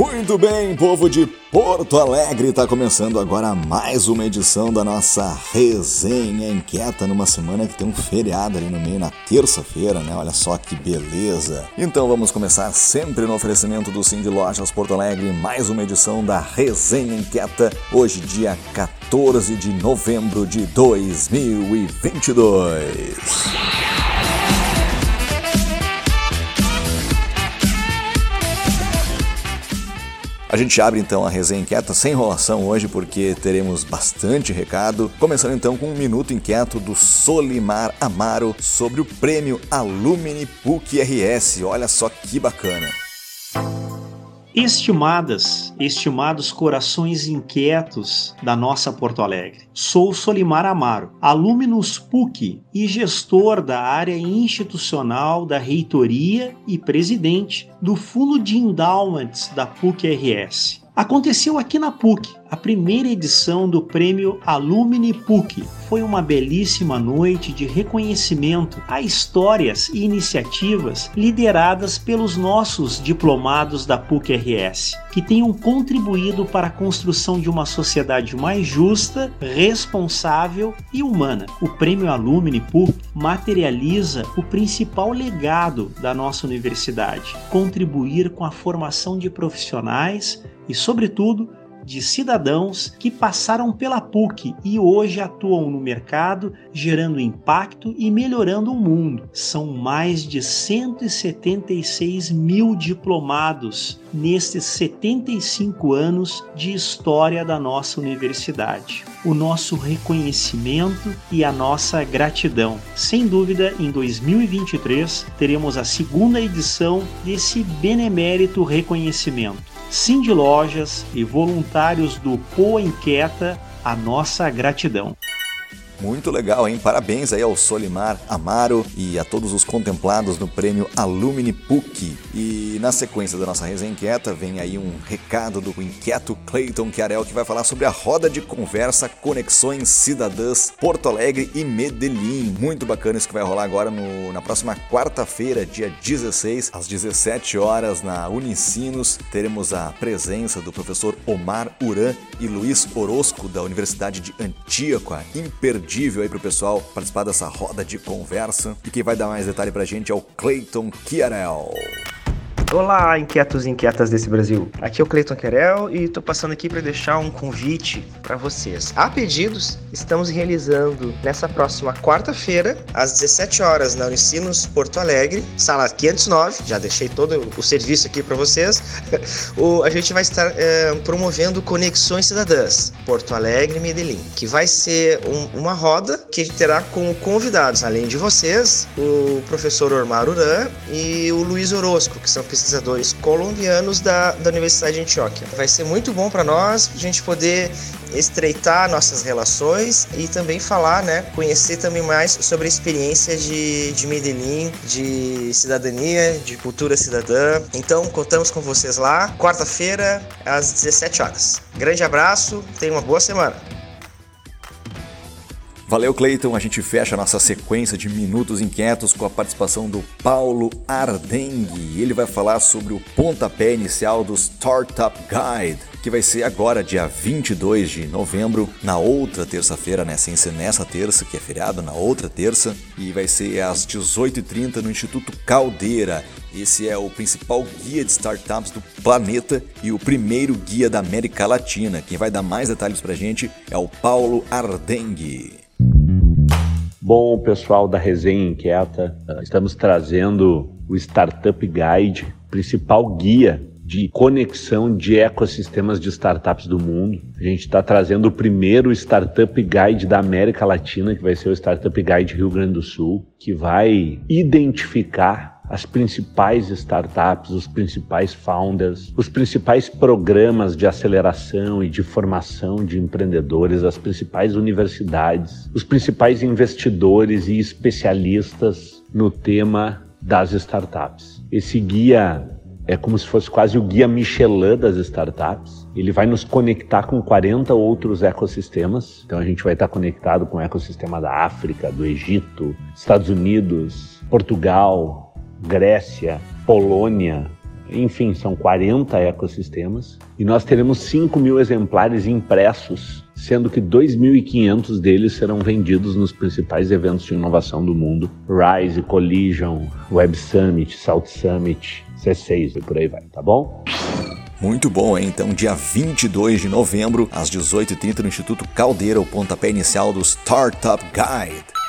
Muito bem, povo de Porto Alegre, está começando agora mais uma edição da nossa resenha inquieta numa semana que tem um feriado ali no meio, na terça-feira, né? Olha só que beleza. Então vamos começar sempre no oferecimento do Sim de Lojas Porto Alegre, mais uma edição da resenha inquieta, hoje dia 14 de novembro de 2022. A gente abre então a resenha inquieta sem enrolação hoje porque teremos bastante recado. Começando então com um minuto inquieto do Solimar Amaro sobre o prêmio Alumni PUC RS. Olha só que bacana. Estimadas, estimados corações inquietos da nossa Porto Alegre. Sou Solimar Amaro, alumnus PUC e gestor da área institucional da reitoria e presidente do Fundo de Endowments da PUC-RS. Aconteceu aqui na PUC, a primeira edição do prêmio Alumni PUC. Foi uma belíssima noite de reconhecimento a histórias e iniciativas lideradas pelos nossos diplomados da PUC-RS, que tenham contribuído para a construção de uma sociedade mais justa, responsável e humana. O prêmio Alumni PUC materializa o principal legado da nossa universidade: contribuir com a formação de profissionais e, sobretudo, de cidadãos que passaram pela PUC e hoje atuam no mercado, gerando impacto e melhorando o mundo. São mais de 176 mil diplomados nestes 75 anos de história da nossa universidade. O nosso reconhecimento e a nossa gratidão. Sem dúvida, em 2023 teremos a segunda edição desse benemérito reconhecimento. Cindy Lojas e voluntários do Poa Inquieta, a nossa gratidão. Muito legal, hein? Parabéns aí ao Solimar Amaro e a todos os contemplados no prêmio Alumni PUC. E na sequência da nossa resenha inquieta, vem aí um recado do inquieto Clayton Chiarel que vai falar sobre a roda de conversa Conexões Cidadãs Porto Alegre e Medellín. Muito bacana isso que vai rolar agora no, na próxima quarta-feira, dia 16, às 17 horas, na Unicinos. Teremos a presença do professor Omar Uran e Luiz Orozco, da Universidade de Antíoca. Imperdível imperdível aí pro pessoal participar dessa roda de conversa. E quem vai dar mais detalhe pra gente é o Clayton Chiarel. Olá, inquietos e inquietas desse Brasil. Aqui é o Cleiton Querel e estou passando aqui para deixar um convite para vocês. A pedidos, estamos realizando nessa próxima quarta-feira, às 17 horas, na Unicinos Porto Alegre, sala 509. Já deixei todo o serviço aqui para vocês. o, a gente vai estar é, promovendo Conexões Cidadãs Porto Alegre e Medellín, que vai ser um, uma roda que terá como convidados, além de vocês, o professor Ormar Uran e o Luiz Orozco, que são pesquisadores colombianos da, da Universidade de Antioquia. Vai ser muito bom para nós a gente poder estreitar nossas relações e também falar, né, conhecer também mais sobre a experiência de, de Medellín, de cidadania, de cultura cidadã. Então, contamos com vocês lá, quarta-feira, às 17 horas. Grande abraço, tenha uma boa semana. Valeu, Cleiton. A gente fecha a nossa sequência de minutos inquietos com a participação do Paulo Ardengue. Ele vai falar sobre o pontapé inicial do Startup Guide, que vai ser agora, dia 22 de novembro, na outra terça-feira, né? Sem ser nessa terça, que é feriado, na outra terça. E vai ser às 18h30 no Instituto Caldeira. Esse é o principal guia de startups do planeta e o primeiro guia da América Latina. Quem vai dar mais detalhes pra gente é o Paulo Ardengue. Bom, pessoal da Resenha Inquieta, ah, estamos trazendo o Startup Guide, principal guia de conexão de ecossistemas de startups do mundo. A gente está trazendo o primeiro Startup Guide da América Latina, que vai ser o Startup Guide Rio Grande do Sul, que vai identificar as principais startups, os principais founders, os principais programas de aceleração e de formação de empreendedores, as principais universidades, os principais investidores e especialistas no tema das startups. Esse guia é como se fosse quase o guia Michelin das startups. Ele vai nos conectar com 40 outros ecossistemas. Então a gente vai estar conectado com o ecossistema da África, do Egito, Estados Unidos, Portugal, Grécia, Polônia, enfim, são 40 ecossistemas. E nós teremos 5 mil exemplares impressos, sendo que 2.500 deles serão vendidos nos principais eventos de inovação do mundo: Rise, Collision, Web Summit, South Summit, C6 e por aí vai, tá bom? Muito bom, hein? Então, dia 22 de novembro, às 18h30, no Instituto Caldeira, o pontapé inicial do Startup Guide.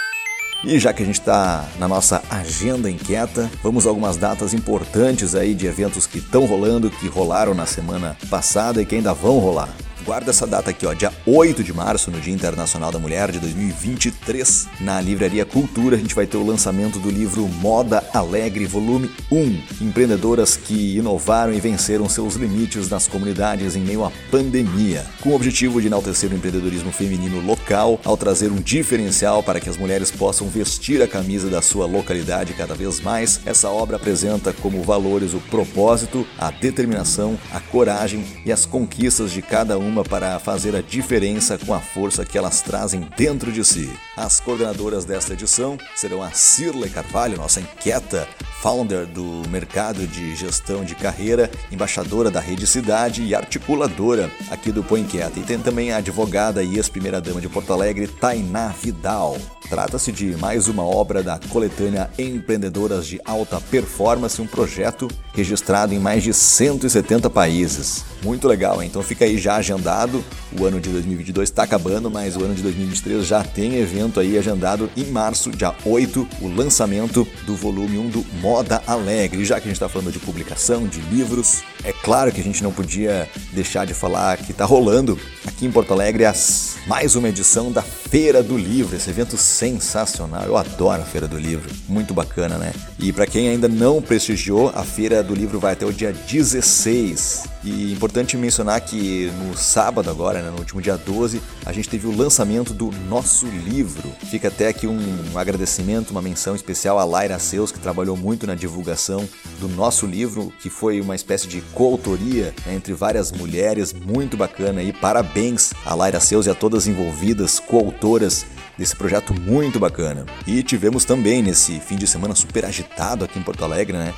E já que a gente está na nossa agenda inquieta, vamos a algumas datas importantes aí de eventos que estão rolando, que rolaram na semana passada e que ainda vão rolar. Guarda essa data aqui, ó, dia 8 de março, no Dia Internacional da Mulher de 2023, na Livraria Cultura, a gente vai ter o lançamento do livro Moda Alegre, volume 1. Empreendedoras que inovaram e venceram seus limites nas comunidades em meio à pandemia, com o objetivo de enaltecer o empreendedorismo feminino local, ao trazer um diferencial para que as mulheres possam vestir a camisa da sua localidade cada vez mais. Essa obra apresenta como valores o propósito, a determinação, a coragem e as conquistas de cada uma para fazer a diferença com a força que elas trazem dentro de si. As coordenadoras desta edição serão a Cirlei Carvalho, nossa inquieta founder do mercado de gestão de carreira, embaixadora da Rede Cidade e articuladora aqui do Põe Inquieta. E tem também a advogada e ex-primeira-dama de Porto Alegre, Tainá Vidal. Trata-se de mais uma obra da coletânea Empreendedoras de Alta Performance, um projeto registrado em mais de 170 países. Muito legal, então fica aí já agendado. O ano de 2022 está acabando, mas o ano de 2023 já tem evento aí agendado em março, dia 8, o lançamento do volume 1 do Moda Alegre. Já que a gente está falando de publicação, de livros, é claro que a gente não podia deixar de falar que está rolando aqui em Porto Alegre as, mais uma edição da Feira do Livro, esse evento sensacional. Eu adoro a Feira do Livro, muito bacana, né? E para quem ainda não prestigiou, a Feira do Livro vai até o dia 16. E importante mencionar que no sábado agora, né, no último dia 12, a gente teve o lançamento do nosso livro. Fica até aqui um agradecimento, uma menção especial à Laira Seus, que trabalhou muito na divulgação do nosso livro, que foi uma espécie de coautoria né, entre várias mulheres, muito bacana. E parabéns a Laira Seus e a todas envolvidas, coautoras desse projeto muito bacana. E tivemos também nesse fim de semana super agitado aqui em Porto Alegre, né?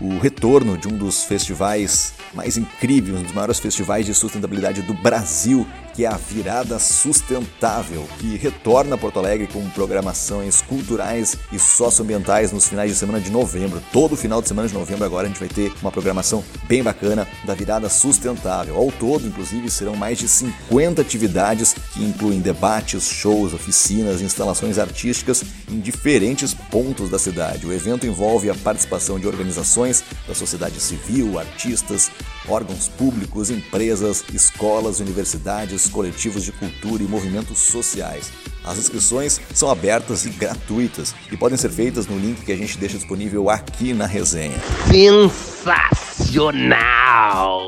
O retorno de um dos festivais mais incríveis, um dos maiores festivais de sustentabilidade do Brasil, que é a Virada Sustentável, que retorna a Porto Alegre com programações culturais e socioambientais nos finais de semana de novembro. Todo final de semana de novembro agora a gente vai ter uma programação bem bacana da Virada Sustentável. Ao todo, inclusive, serão mais de 50 atividades que incluem debates, shows, oficinas, instalações artísticas em diferentes pontos da cidade. O evento envolve a participação de organizações da sociedade civil, artistas, órgãos públicos, empresas, escolas, universidades, coletivos de cultura e movimentos sociais. As inscrições são abertas e gratuitas e podem ser feitas no link que a gente deixa disponível aqui na resenha. Sensacional!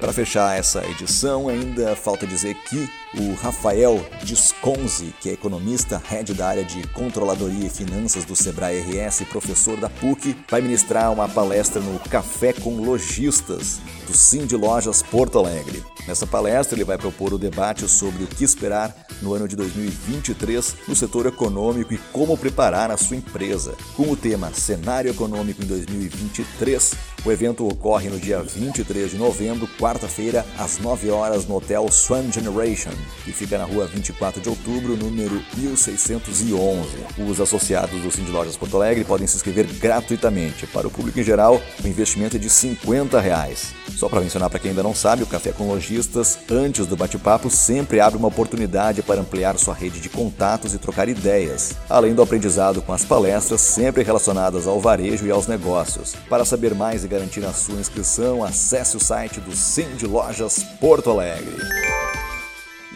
Para fechar essa edição, ainda falta dizer que o Rafael Disconzi, que é economista, head da área de controladoria e finanças do Sebrae RS, professor da PUC, vai ministrar uma palestra no Café com Lojistas do Sim de Lojas Porto Alegre. Nessa palestra, ele vai propor o debate sobre o que esperar no ano de 2023 no setor econômico e como preparar a sua empresa. Com o tema Cenário Econômico em 2023, o evento ocorre no dia 23 de novembro, quarta-feira, às 9 horas, no Hotel Swan Generation, que fica na rua 24 de outubro, número 1611. Os associados do Cindy Lojas Porto Alegre podem se inscrever gratuitamente. Para o público em geral, o investimento é de 50 reais. Só para mencionar para quem ainda não sabe, o Café com Lojistas, antes do bate-papo, sempre abre uma oportunidade para ampliar sua rede de contatos e trocar ideias, além do aprendizado com as palestras sempre relacionadas ao varejo e aos negócios. Para saber mais e garantir a sua inscrição, acesse o site do Cindy Lojas Porto Alegre.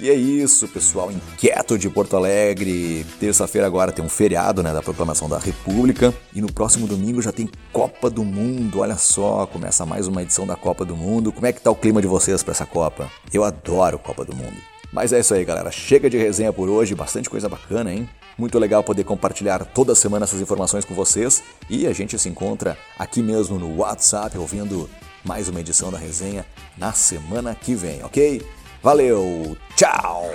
E é isso, pessoal. Inquieto de Porto Alegre. Terça-feira agora tem um feriado, né, da proclamação da República. E no próximo domingo já tem Copa do Mundo. Olha só, começa mais uma edição da Copa do Mundo. Como é que tá o clima de vocês para essa Copa? Eu adoro Copa do Mundo. Mas é isso aí, galera. Chega de resenha por hoje. Bastante coisa bacana, hein? Muito legal poder compartilhar toda semana essas informações com vocês. E a gente se encontra aqui mesmo no WhatsApp, ouvindo mais uma edição da resenha na semana que vem, ok? Valeu, tchau!